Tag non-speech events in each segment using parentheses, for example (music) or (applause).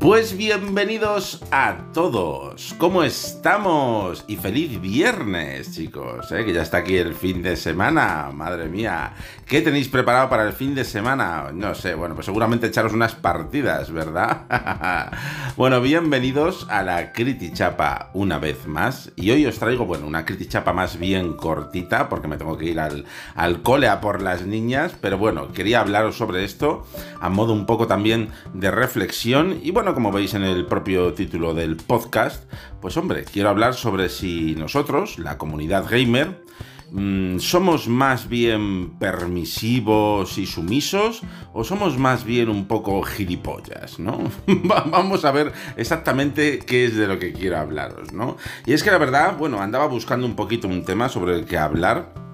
Pues bienvenidos a todos. ¿Cómo estamos? Y feliz viernes, chicos. ¿eh? Que ya está aquí el fin de semana. Madre mía. ¿Qué tenéis preparado para el fin de semana? No sé. Bueno, pues seguramente echaros unas partidas, ¿verdad? (laughs) bueno, bienvenidos a la Critichapa una vez más. Y hoy os traigo, bueno, una Critichapa más bien cortita, porque me tengo que ir al, al cole a por las niñas. Pero bueno, quería hablaros sobre esto a modo un poco también de reflexión. Y bueno, como veis en el propio título del podcast, pues hombre, quiero hablar sobre si nosotros, la comunidad gamer, mm, ¿Somos más bien permisivos y sumisos o somos más bien un poco gilipollas, ¿no? (laughs) Vamos a ver exactamente qué es de lo que quiero hablaros, ¿no? Y es que la verdad, bueno, andaba buscando un poquito un tema sobre el que hablar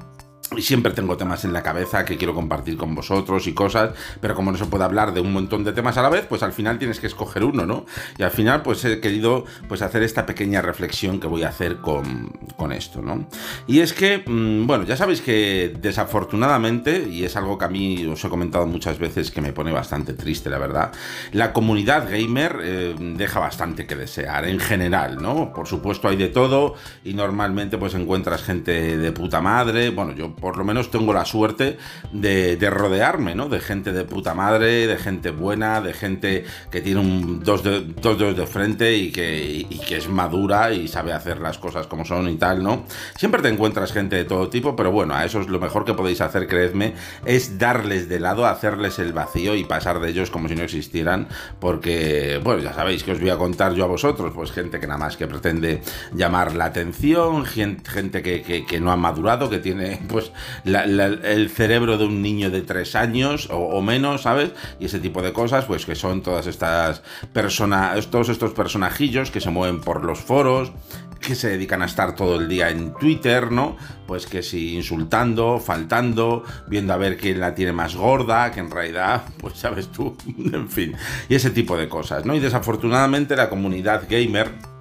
y siempre tengo temas en la cabeza que quiero compartir con vosotros y cosas, pero como no se puede hablar de un montón de temas a la vez, pues al final tienes que escoger uno, ¿no? Y al final pues he querido pues hacer esta pequeña reflexión que voy a hacer con, con esto, ¿no? Y es que, mm, bueno, ya sabéis que desafortunadamente, y es algo que a mí os he comentado muchas veces que me pone bastante triste, la verdad, la comunidad gamer eh, deja bastante que desear en general, ¿no? Por supuesto hay de todo y normalmente pues encuentras gente de puta madre, bueno, yo por lo menos tengo la suerte de, rodearme, ¿no? De gente de puta madre, de gente buena, de gente que tiene un, dos, dedos de frente y que, que es madura y sabe hacer las cosas como son y tal, ¿no? Siempre te encuentras gente de todo tipo, pero bueno, a eso es lo mejor que podéis hacer, creedme, es darles de lado, hacerles el vacío y pasar de ellos como si no existieran, porque, bueno, ya sabéis que os voy a contar yo a vosotros, pues gente que nada más que pretende llamar la atención, gente, que, que no ha madurado, que tiene, pues, el cerebro de un niño de tres años o, menos, ¿sabes? Y ese tipo de cosas, pues que son todas estas personas, todos estos personajillos que se mueven por los foros, que se dedican a estar todo el día en Twitter, ¿no? Pues que si insultando, faltando, viendo a ver quién la tiene más gorda, que en realidad, (laughs) pues sabes tú, (laughs) en fin, y ese tipo de cosas, ¿no? Y desafortunadamente la comunidad gamer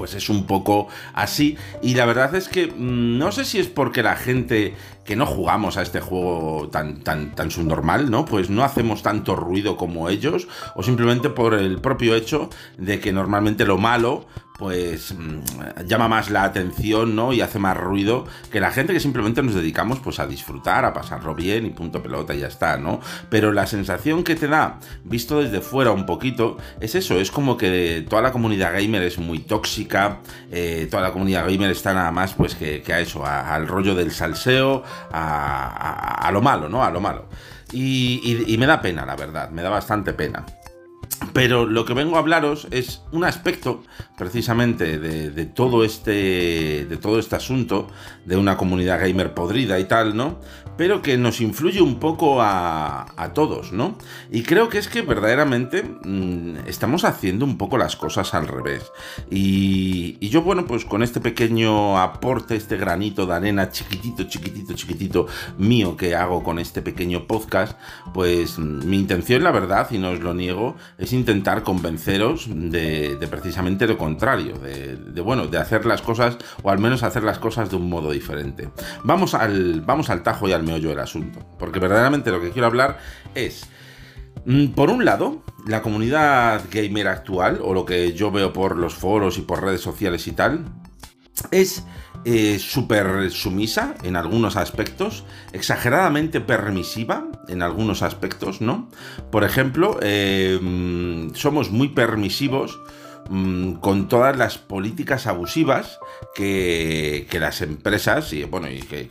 pues es un poco así. Y la verdad es que mm, no sé si es porque la gente que no jugamos a este juego tan, tan, tan subnormal, ¿no? Pues no hacemos tanto ruido como ellos, o simplemente por el propio hecho de que normalmente lo malo pues mm, llama más la atención, ¿no? Y hace más ruido que la gente que simplemente nos dedicamos pues a disfrutar, a pasarlo bien y punto pelota y ya está, ¿no? Pero la sensación que te da, visto desde fuera un poquito, es eso, es como que toda la comunidad gamer es muy tóxica, eh, toda la comunidad gamer está nada más pues que, a eso, al rollo del salseo, a, lo malo, ¿no? A lo malo. y me da pena, la verdad, me da bastante pena. Pero lo que vengo a hablaros es un aspecto precisamente de, todo este, de todo este asunto, de una comunidad gamer podrida y tal, ¿no? Pero que nos influye un poco a, todos, ¿no? Y creo que es que verdaderamente mm, estamos haciendo un poco las cosas al revés. Y, y, yo, bueno, pues con este pequeño aporte, este granito de arena chiquitito, chiquitito, chiquitito mío que hago con este pequeño podcast, pues mi intención, la verdad, y no os lo niego, es intentar convenceros de, precisamente lo contrario, de, bueno, de hacer las cosas, o al menos hacer las cosas de un modo diferente. Vamos al, vamos al tajo y al meollo del asunto, porque verdaderamente lo que quiero hablar es... Mm, por un lado, la comunidad gamer actual, o lo que yo veo por los foros y por redes sociales y tal, es eh, súper sumisa en algunos aspectos, exageradamente permisiva en algunos aspectos, ¿no? Por ejemplo, eh, somos muy permisivos Mm, con todas las políticas abusivas que, las empresas, y bueno, y que,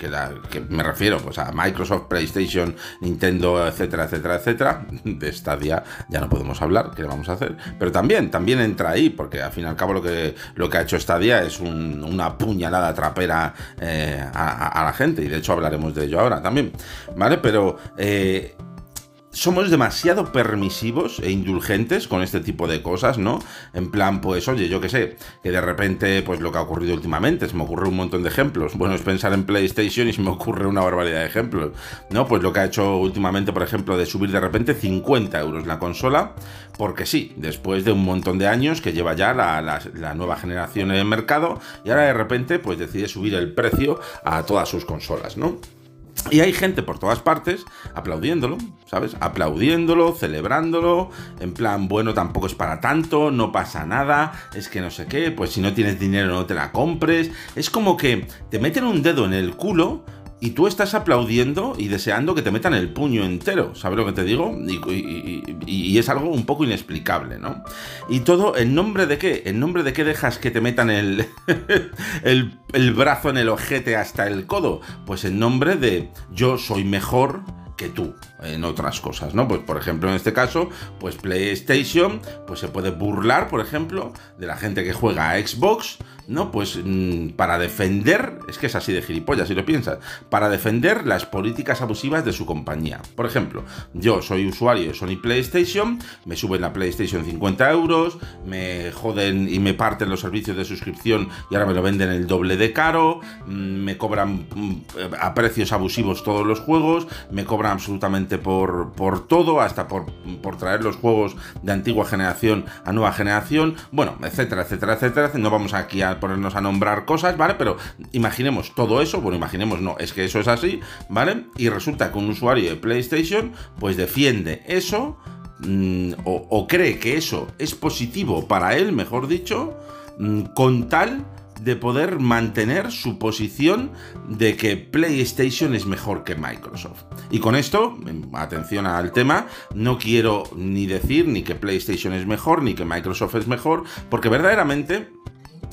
me refiero pues, a Microsoft, PlayStation, Nintendo, etcétera, etcétera, etcétera, (laughs) de Stadia ya no podemos hablar, ¿qué vamos a hacer? Pero también, también entra ahí, porque al fin y al cabo lo que, lo que ha hecho Stadia es una puñalada trapera eh, a, la gente, y de hecho hablaremos de ello ahora también, ¿vale? Pero... Eh, somos demasiado permisivos e indulgentes con este tipo de cosas, ¿no? En plan, pues, oye, yo qué sé, que de repente, pues lo que ha ocurrido últimamente, se me ocurre un montón de ejemplos. Bueno, es pensar en PlayStation y se me ocurre una barbaridad de ejemplos, ¿no? Pues lo que ha hecho últimamente, por ejemplo, de subir de repente 50 euros la consola, porque sí, después de un montón de años que lleva ya la, la nueva generación en el mercado, y ahora de repente, pues decide subir el precio a todas sus consolas, ¿no? Y hay gente por todas partes aplaudiéndolo, ¿sabes? Aplaudiéndolo, celebrándolo, en plan, bueno, tampoco es para tanto, no pasa nada, es que no sé qué, pues si no tienes dinero no te la compres. Es como que te meten un dedo en el culo y tú estás aplaudiendo y deseando que te metan el puño entero, ¿sabes lo que te digo? Y, es algo un poco inexplicable, ¿no? Y todo, ¿en nombre de qué? ¿En nombre de qué dejas que te metan el, (laughs) el, el brazo en el ojete hasta el codo? Pues en nombre de yo soy mejor que tú en otras cosas, ¿no? Pues por ejemplo en este caso, pues PlayStation, pues se puede burlar, por ejemplo, de la gente que juega a Xbox, ¿no? Pues mm, para defender, es que es así de gilipollas si lo piensas, para defender las políticas abusivas de su compañía. Por ejemplo, yo soy usuario de Sony PlayStation, me suben la PlayStation 50 euros, me joden y me parten los servicios de suscripción y ahora me lo venden el doble de caro, mm, me cobran mm, a precios abusivos todos los juegos, me cobran absolutamente por, por todo, hasta por, por, traer los juegos de antigua generación a nueva generación, bueno, etcétera, etcétera, etcétera. No vamos aquí a ponernos a nombrar cosas, ¿vale? Pero imaginemos todo eso, bueno, imaginemos, no, es que eso es así, ¿vale? Y resulta que un usuario de PlayStation, pues defiende eso, mm, o, cree que eso es positivo para él, mejor dicho, mm, con tal de poder mantener su posición de que PlayStation es mejor que Microsoft. Y con esto, atención al tema, no quiero ni decir ni que PlayStation es mejor ni que Microsoft es mejor, porque verdaderamente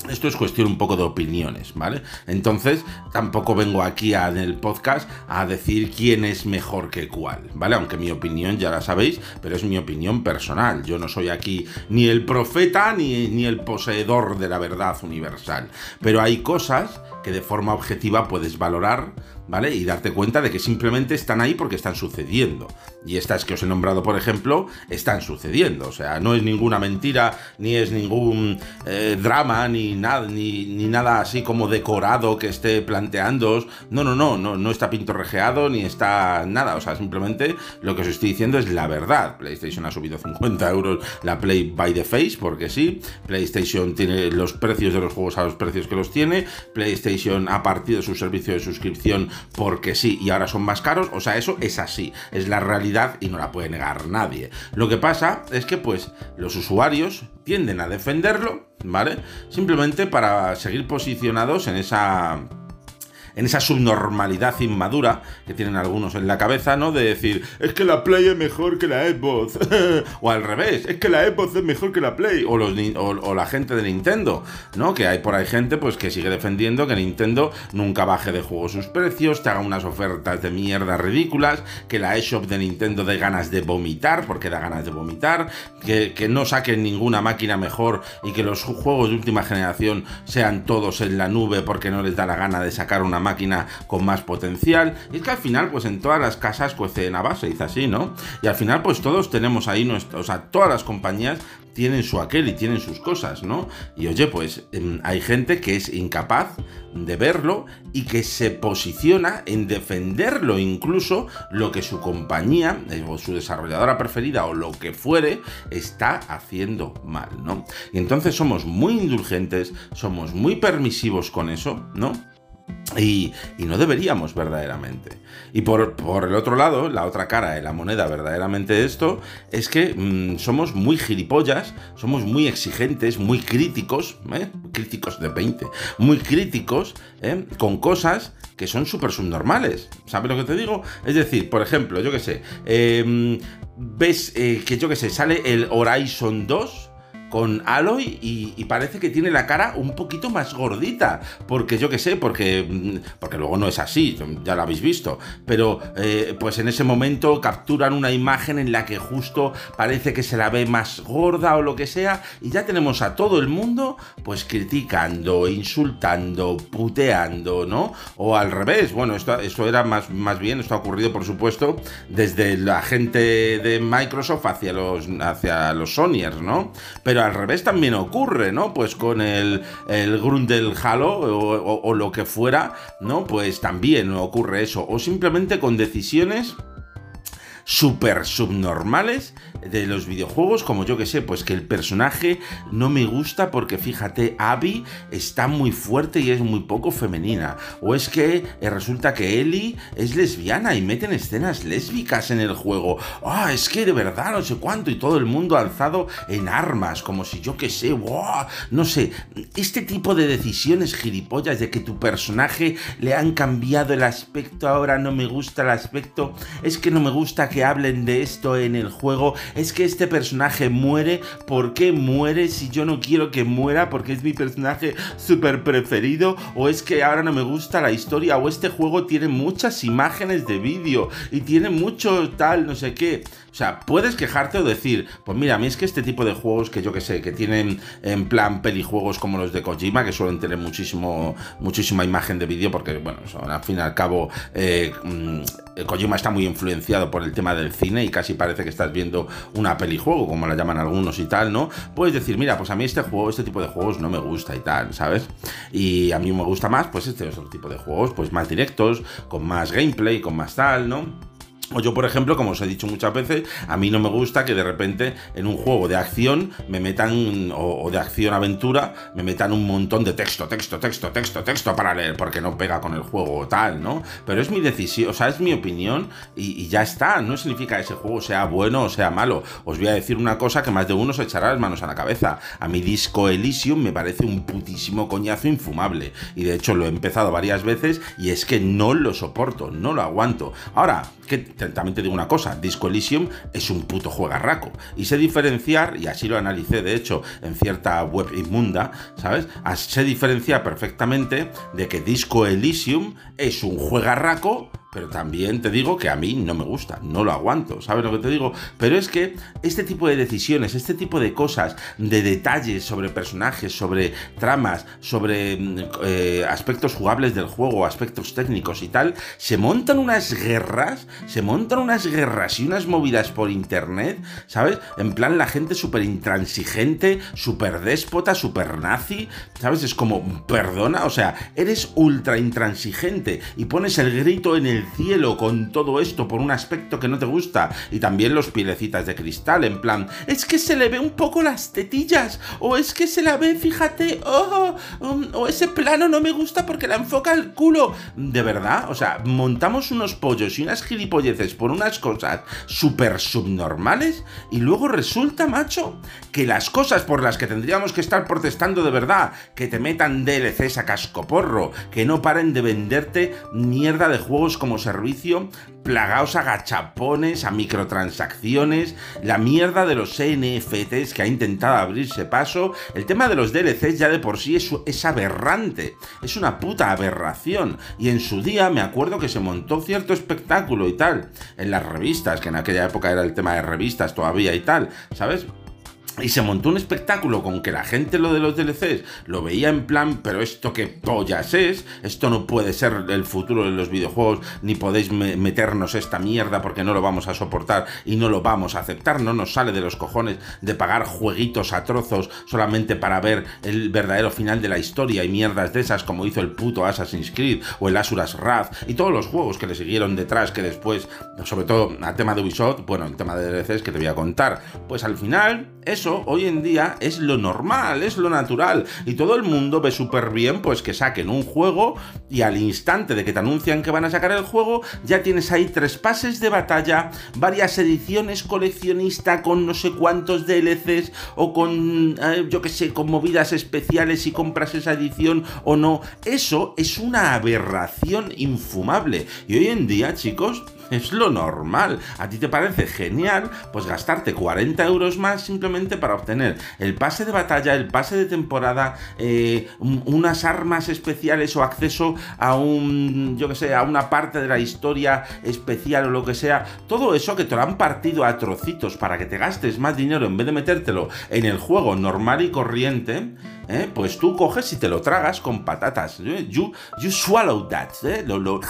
esto es cuestión un poco de opiniones, ¿vale? Entonces, tampoco vengo aquí en el podcast a decir quién es mejor que cuál, ¿vale? Aunque mi opinión ya la sabéis, pero es mi opinión personal. Yo no soy aquí ni el profeta ni, ni el poseedor de la verdad universal. Pero hay cosas que de forma objetiva puedes valorar ¿vale? Y darte cuenta de que simplemente están ahí porque están sucediendo. Y estas que os he nombrado, por ejemplo, están sucediendo. O sea, no es ninguna mentira, ni es ningún eh, drama, ni nada, ni, nada así como decorado que esté planteando. No, no, no, no, no está pintorrejeado, ni está nada. O sea, simplemente lo que os estoy diciendo es la verdad. PlayStation ha subido 50 euros la Play by the Face, porque sí. PlayStation tiene los precios de los juegos a los precios que los tiene. PlayStation ha partido su servicio de suscripción porque sí y ahora son más caros, o sea, eso es así, es la realidad y no la puede negar nadie. Lo que pasa es que pues los usuarios tienden a defenderlo, ¿vale? Simplemente para seguir posicionados en esa en esa subnormalidad inmadura que tienen algunos en la cabeza, ¿no? De decir, es que la Play es mejor que la Xbox. (laughs) o al revés, es que la Xbox es mejor que la Play. O, los, o, la gente de Nintendo, ¿no? Que hay por ahí gente pues que sigue defendiendo que Nintendo nunca baje de juego sus precios, te haga unas ofertas de mierda ridículas, que la eShop de Nintendo dé ganas de vomitar, porque da ganas de vomitar, que, que no saquen ninguna máquina mejor y que los juegos de última generación sean todos en la nube porque no les da la gana de sacar una máquina con más potencial. Y es que al final, pues en todas las casas cuece a base, dice así, ¿no? Y al final, pues todos tenemos ahí nuestro, o sea, todas las compañías tienen su aquel y tienen sus cosas, ¿no? Y oye, pues em, hay gente que es incapaz de verlo y que se posiciona en defenderlo incluso lo que su compañía eh, o su desarrolladora preferida o lo que fuere está haciendo mal, ¿no? Y entonces somos muy indulgentes, somos muy permisivos con eso, ¿no? Y, no deberíamos verdaderamente. Y por, el otro lado, la otra cara de la moneda verdaderamente esto, es que mm, somos muy gilipollas, somos muy exigentes, muy críticos, ¿eh? críticos de 20, muy críticos ¿eh? con cosas que son súper subnormales. ¿Sabes lo que te digo? Es decir, por ejemplo, yo qué sé, em, ves eh, que yo qué sé, sale el Horizon 2 con Aloy y, parece que tiene la cara un poquito más gordita. Porque yo qué sé, porque, mm, porque luego no es así, ya lo habéis visto. Pero eh, pues en ese momento capturan una imagen en la que justo parece que se la ve más gorda o lo que sea. Y ya tenemos a todo el mundo pues criticando, insultando, puteando, ¿no? O al revés, bueno, esto, era más, más bien, esto ha ocurrido por supuesto desde la gente de Microsoft hacia los, hacia los Sonyers, ¿no? Pero al revés también ocurre, ¿no? Pues con el, el Grundel Halo o, o lo que fuera, ¿no? Pues también ocurre eso. O simplemente con decisiones super subnormales de los videojuegos, como yo que sé, pues que el personaje no me gusta porque fíjate, Abby está muy fuerte y es muy poco femenina. O es que eh, resulta que Ellie es lesbiana y meten escenas lésbicas en el juego. Ah, es que de verdad no sé cuánto y todo el mundo alzado en armas, como si yo que sé, no sé, este tipo de decisiones gilipollas de que tu personaje le han cambiado el aspecto, ahora no me gusta el aspecto, es que no me gusta que hablen de esto en el juego, es que este personaje muere, ¿por qué muere si yo no quiero que muera porque es mi personaje súper preferido? O es que ahora no me gusta la historia o este juego tiene muchas imágenes de vídeo y tiene mucho tal, no sé qué. O sea, puedes quejarte o decir, pues mira, a mí es que este tipo de juegos que yo que sé, que tienen en plan pelijuegos como los de Kojima, que suelen tener muchísimo, muchísima imagen de vídeo, porque bueno, son, al fin y al cabo, eh, mm, Kojima está muy influenciado por el tema del cine y casi parece que estás viendo una pelijuego, como la llaman algunos y tal, ¿no? Puedes decir, mira, pues a mí este juego, este tipo de juegos no me gusta y tal, ¿sabes? Y a mí me gusta más, pues este otro tipo de juegos, pues más directos, con más gameplay, con más tal, ¿no? O yo, por ejemplo, como os he dicho muchas veces, a mí no me gusta que de repente en un juego de acción me metan, o, de acción-aventura, me metan un montón de texto, texto, texto, texto, texto para leer, porque no pega con el juego o tal, ¿no? Pero es mi decisión, o sea, es mi opinión y, ya está. No significa que ese juego sea bueno o sea malo. Os voy a decir una cosa que más de uno se echará las manos a la cabeza. A mi disco Elysium me parece un putísimo coñazo infumable. Y de hecho lo he empezado varias veces y es que no lo soporto, no lo aguanto. Ahora, que también te digo una cosa, Disco Elysium es un puto juegarraco. Y sé diferenciar, y así lo analicé de hecho en cierta web inmunda, ¿sabes? Sé diferenciar perfectamente de que Disco Elysium es un juegarraco pero también te digo que a mí no me gusta, no lo aguanto, ¿sabes lo que te digo? Pero es que este tipo de decisiones, este tipo de cosas, de detalles sobre personajes, sobre tramas, sobre mm, eh, aspectos jugables del juego, aspectos técnicos y tal, se montan unas guerras, se montan unas guerras y unas movidas por internet, ¿sabes? En plan la gente súper intransigente, súper déspota, súper nazi, ¿sabes? Es como, perdona, o sea, eres ultra intransigente y pones el grito en el el cielo con todo esto por un aspecto que no te gusta. Y también los pielecitas de cristal, en plan, es que se le ve un poco las tetillas, o es que se la ve, fíjate, oh, um, o ese plano no me gusta porque la enfoca el culo. De verdad, o sea, montamos unos pollos y unas gilipolleces por unas cosas súper subnormales y luego resulta, macho, que las cosas por las que tendríamos que estar protestando de verdad, que te metan DLCs a cascoporro, que no paren de venderte mierda de juegos como como servicio, plagaos a gachapones, a microtransacciones, la mierda de los NFTs que ha intentado abrirse paso. El tema de los DLCs ya de por sí es aberrante, es una puta aberración. Y en su día me acuerdo que se montó cierto espectáculo y tal, en las revistas, que en aquella época era el tema de revistas todavía y tal, ¿sabes? Y se montó un espectáculo con que la gente lo de los DLCs lo veía en plan, pero esto que pollas es, esto no puede ser el futuro de los videojuegos, ni podéis meternos esta mierda porque no lo vamos a soportar y no lo vamos a aceptar, no nos sale de los cojones de pagar jueguitos a trozos solamente para ver el verdadero final de la historia y mierdas de esas como hizo el puto Assassin's Creed o el Asuras Wrath y todos los juegos que le siguieron detrás que después, sobre todo al tema de Ubisoft, bueno, el tema de DLCs que te voy a contar, pues al final eso hoy en día es lo normal, es lo natural. Y todo el mundo ve súper bien pues que saquen un juego y al instante de que te anuncian que van a sacar el juego, ya tienes ahí tres pases de batalla, varias ediciones coleccionista con no sé cuántos DLCs o con, eh, yo que sé, con movidas especiales si compras esa edición o no. Eso es una aberración infumable. Y hoy en día, chicos, es lo normal. ¿A ti te parece genial? Pues gastarte 40 euros más simplemente para obtener el pase de batalla, el pase de temporada, eh, unas armas especiales o acceso a un, yo que sé, a una parte de la historia especial o lo que sea. Todo eso que te lo han partido a trocitos para que te gastes más dinero en vez de metértelo en el juego normal y corriente ¿eh? pues tú coges y te lo tragas con patatas. You, you swallow that, ¿eh? lo,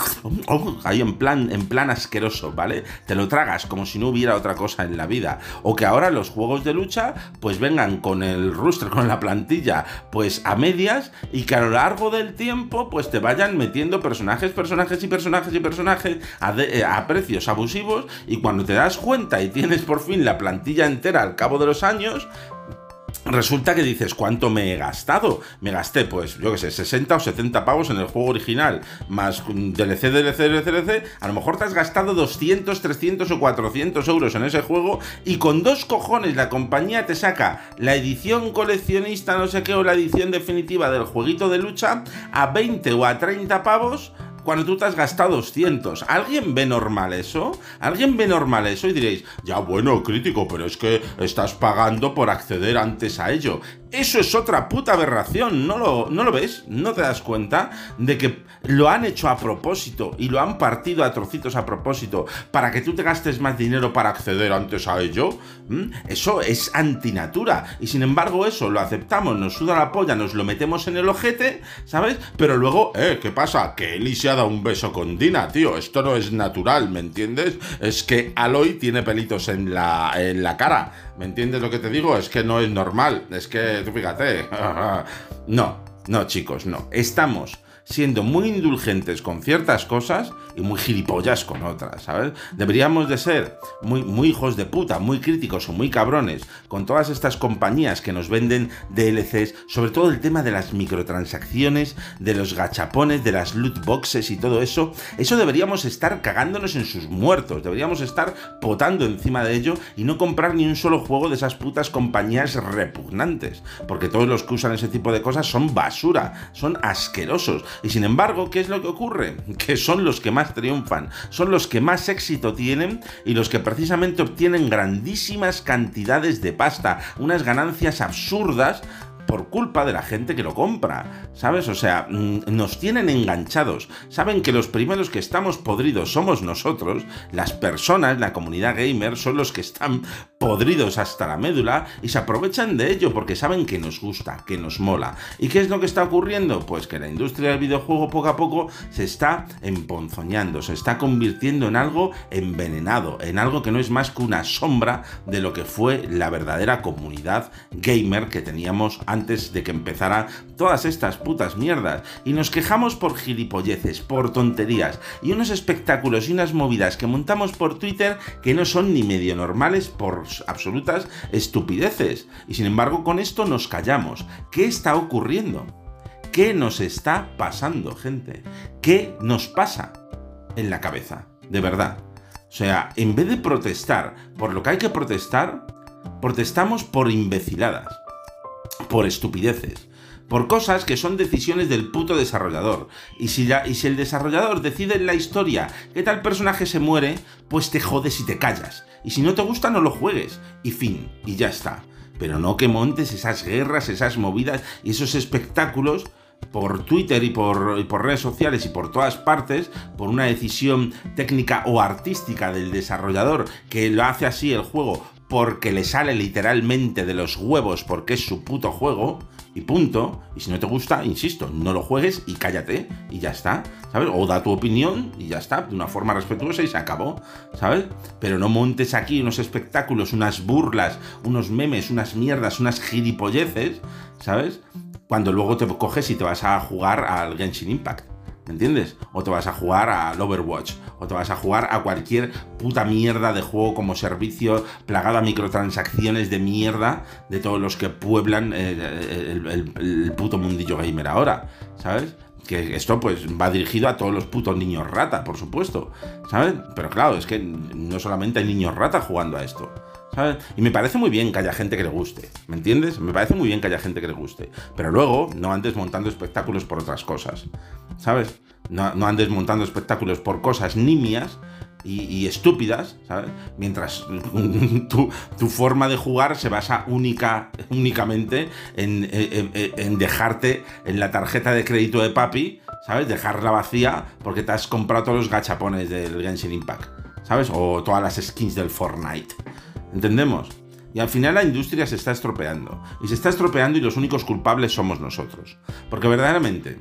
ahí en plan, en plan asqueroso, ¿vale? Te lo tragas como si no hubiera otra cosa en la vida. O que ahora los juegos de lucha pues vengan con el roster, con la plantilla, pues a medias y que a lo largo del tiempo pues te vayan metiendo personajes, personajes y personajes y personajes a, eh, a precios abusivos y cuando te das cuenta y tienes por fin la plantilla entera al cabo de los años, Resulta que dices, ¿cuánto me he gastado? Me gasté, pues, yo qué sé, 60 o 70 pavos en el juego original, más DLC, DLC, DLC, DLC. A lo mejor te has gastado 200, 300 o 400 euros en ese juego y con dos cojones la compañía te saca la edición coleccionista, no sé qué, o la edición definitiva del jueguito de lucha a 20 o a 30 pavos cuando tú te has gastado 200. ¿Alguien ve normal eso? ¿Alguien ve normal eso? Y diréis, ya bueno, crítico, pero es que estás pagando por acceder antes a ello. Eso es otra puta aberración, ¿no lo, ¿no lo ves? ¿No te das cuenta de que lo han hecho a propósito y lo han partido a trocitos a propósito para que tú te gastes más dinero para acceder antes a ello? Eso es antinatura. Y sin embargo eso lo aceptamos, nos suda la polla, nos lo metemos en el ojete, ¿sabes? Pero luego, eh, ¿qué pasa? Que Eli se ha dado un beso con Dina, tío. Esto no es natural, ¿me entiendes? Es que Aloy tiene pelitos en la, en la cara. ¿Me entiendes lo que te digo? Es que no es normal. Es que, tú fíjate. (laughs) no, no, chicos, no. Estamos siendo muy indulgentes con ciertas cosas y muy gilipollas con otras, ¿sabes? Deberíamos de ser muy, muy hijos de puta, muy críticos o muy cabrones con todas estas compañías que nos venden DLCs, sobre todo el tema de las microtransacciones, de los gachapones, de las loot boxes y todo eso. Eso deberíamos estar cagándonos en sus muertos, deberíamos estar potando encima de ello y no comprar ni un solo juego de esas putas compañías repugnantes, porque todos los que usan ese tipo de cosas son basura, son asquerosos. Y sin embargo, ¿qué es lo que ocurre? (laughs) Que son los que más triunfan, son los que más éxito tienen y los que precisamente obtienen grandísimas cantidades de pasta, unas ganancias absurdas por culpa de la gente que lo compra, ¿sabes? O sea, mm, nos tienen enganchados. Saben que los primeros que estamos podridos somos nosotros, las personas, la comunidad gamer, son los que están podridos hasta la médula y se aprovechan de ello porque saben que nos gusta, que nos mola. ¿Y qué es lo que está ocurriendo? Pues que la industria del videojuego poco a poco se está emponzoñando, se está convirtiendo en algo envenenado, en algo que no es más que una sombra de lo que fue la verdadera comunidad gamer que teníamos antes antes de que empezara todas estas putas mierdas. Y nos quejamos por gilipolleces, por tonterías y unos espectáculos y unas movidas que montamos por Twitter que no son ni medio normales por absolutas estupideces. Y sin embargo con esto nos callamos. ¿Qué está ocurriendo? ¿Qué nos está pasando, gente? ¿Qué nos pasa en la cabeza? De verdad. O sea, en vez de protestar por lo que hay que protestar, protestamos por imbeciladas por estupideces, por cosas que son decisiones del puto desarrollador. Y si, y si el desarrollador decide en la historia que tal personaje se muere, pues te jodes y te callas. Y si no te gusta, no lo juegues. Y fin, y ya está. Pero no que montes esas guerras, esas movidas y esos espectáculos por Twitter y por, redes sociales y por todas partes, por una decisión técnica o artística del desarrollador que lo hace así el juego porque le sale literalmente de los huevos porque es su puto juego y punto. Y si no te gusta, insisto, no lo juegues y cállate y ya está, ¿sabes? O da tu opinión y ya está, de una forma respetuosa y se acabó, ¿sabes? Pero no montes aquí unos espectáculos, unas burlas, unos memes, unas mierdas, unas gilipolleces, ¿sabes? Cuando luego te coges y te vas a jugar al Genshin Impact. ¿Me entiendes? O te vas a jugar al Overwatch, o te vas a jugar a cualquier puta mierda de juego como servicio plagado a microtransacciones de mierda de todos los que pueblan eh, el, puto mundillo gamer ahora, ¿sabes? Que esto pues va dirigido a todos los putos niños rata, por supuesto, ¿sabes? Pero claro, es que no solamente hay niños rata jugando a esto. Y me parece muy bien que haya gente que le guste, ¿me entiendes? Me parece muy bien que haya gente que le guste. Pero luego no andes montando espectáculos por otras cosas, ¿sabes? No, no andes montando espectáculos por cosas nimias y, estúpidas, ¿sabes? Mientras (laughs) tu, tu, forma de jugar se basa única, únicamente en, en, dejarte en la tarjeta de crédito de papi, ¿sabes? Dejarla vacía porque te has comprado todos los gachapones del Genshin Impact, ¿sabes? O todas las skins del Fortnite. ¿Entendemos? Y al final la industria se está estropeando. Y se está estropeando y los únicos culpables somos nosotros. Porque verdaderamente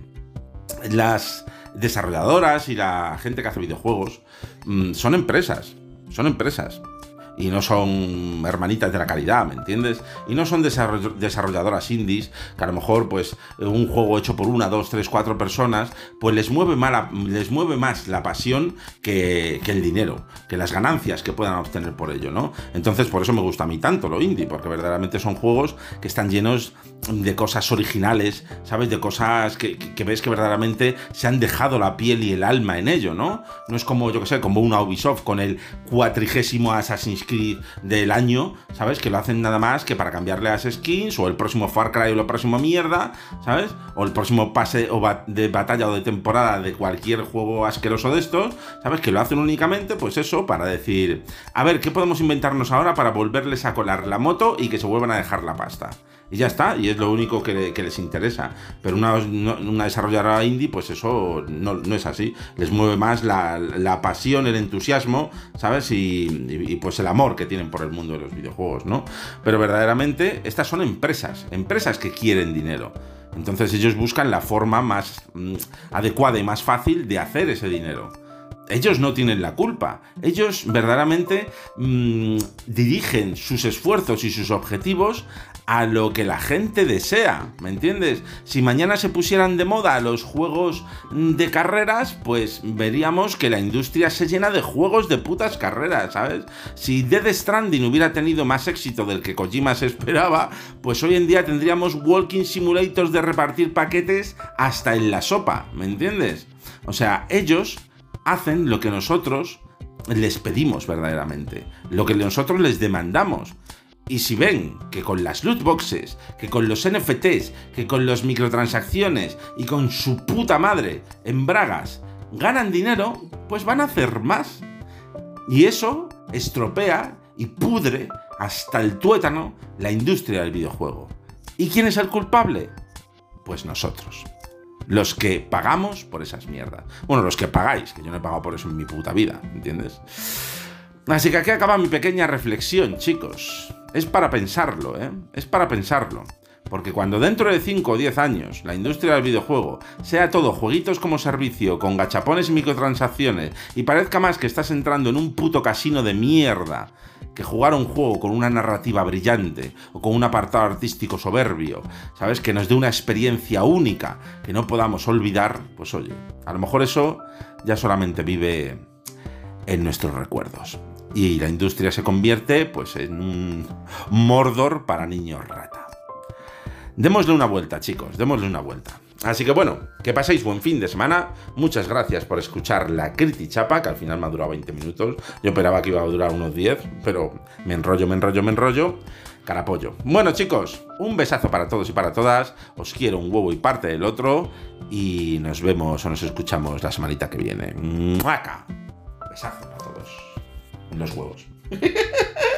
las desarrolladoras y la gente que hace videojuegos mm, son empresas. Son empresas y no son hermanitas de la calidad, ¿me entiendes? Y no son desarrolladoras indies, que a lo mejor, pues, un juego hecho por una, dos, tres, cuatro personas, pues les mueve, les mueve más la pasión que, el dinero, que las ganancias que puedan obtener por ello, ¿no? Entonces, por eso me gusta a mí tanto lo indie, porque verdaderamente son juegos que están llenos de cosas originales, ¿sabes? De cosas que, ves que verdaderamente se han dejado la piel y el alma en ello, ¿no? No es como, yo que sé, como una Ubisoft con el cuatrigésimo Assassin's del año, ¿sabes? Que lo hacen nada más que para cambiarle las skins, o el próximo Far Cry o la próxima mierda, ¿sabes? O el próximo pase o de batalla o de temporada de cualquier juego asqueroso de estos, ¿sabes? Que lo hacen únicamente, pues eso, para decir, a ver, ¿qué podemos inventarnos ahora para volverles a colar la moto y que se vuelvan a dejar la pasta? Y ya está, y es lo único que, les interesa. Pero una, una, desarrolladora indie, pues eso no, es así. Les mueve más la, pasión, el entusiasmo, ¿sabes? Y, pues el amor que tienen por el mundo de los videojuegos, ¿no? Pero verdaderamente estas son empresas, empresas que quieren dinero. Entonces ellos buscan la forma más mm, adecuada y más fácil de hacer ese dinero ellos no tienen la culpa. Ellos verdaderamente mm, dirigen sus esfuerzos y sus objetivos a lo que la gente desea, ¿me entiendes? Si mañana se pusieran de moda los juegos de carreras, pues veríamos que la industria se llena de juegos de putas carreras, ¿sabes? Si Dead Stranding hubiera tenido más éxito del que Kojima se esperaba, pues hoy en día tendríamos walking simulators de repartir paquetes hasta en la sopa, ¿me entiendes? O sea, ellos hacen lo que nosotros les pedimos verdaderamente, lo que nosotros les demandamos. Y si ven que con las loot boxes, que con los NFTs, que con las microtransacciones y con su puta madre en bragas ganan dinero, pues van a hacer más. Y eso estropea y pudre hasta el tuétano la industria del videojuego. ¿Y quién es el culpable? Pues nosotros. Los que pagamos por esas mierdas. Bueno, los que pagáis, que yo no he pagado por eso en mi puta vida, ¿entiendes? Así que aquí acaba mi pequeña reflexión, chicos. Es para pensarlo, ¿eh? Es para pensarlo. Porque cuando dentro de 5 o 10 años la industria del videojuego sea todo jueguitos como servicio, con gachapones y microtransacciones, y parezca más que estás entrando en un puto casino de mierda, que jugar un juego con una narrativa brillante o con un apartado artístico soberbio, ¿sabes? Que nos dé una experiencia única que no podamos olvidar, pues oye, a lo mejor eso ya solamente vive en nuestros recuerdos y la industria se convierte pues en un Mordor para niños rata. Démosle una vuelta, chicos, démosle una vuelta. Así que bueno, que paséis buen fin de semana. Muchas gracias por escuchar la Criti Chapa, que al final me ha durado 20 minutos. Yo esperaba que iba a durar unos 10, pero me enrollo, me enrollo, me enrollo. Carapollo. Bueno, chicos, un besazo para todos y para todas. Os quiero un huevo y parte del otro. Y nos vemos o nos escuchamos la semanita que viene. ¡Muaca! Besazo para todos los huevos. (laughs)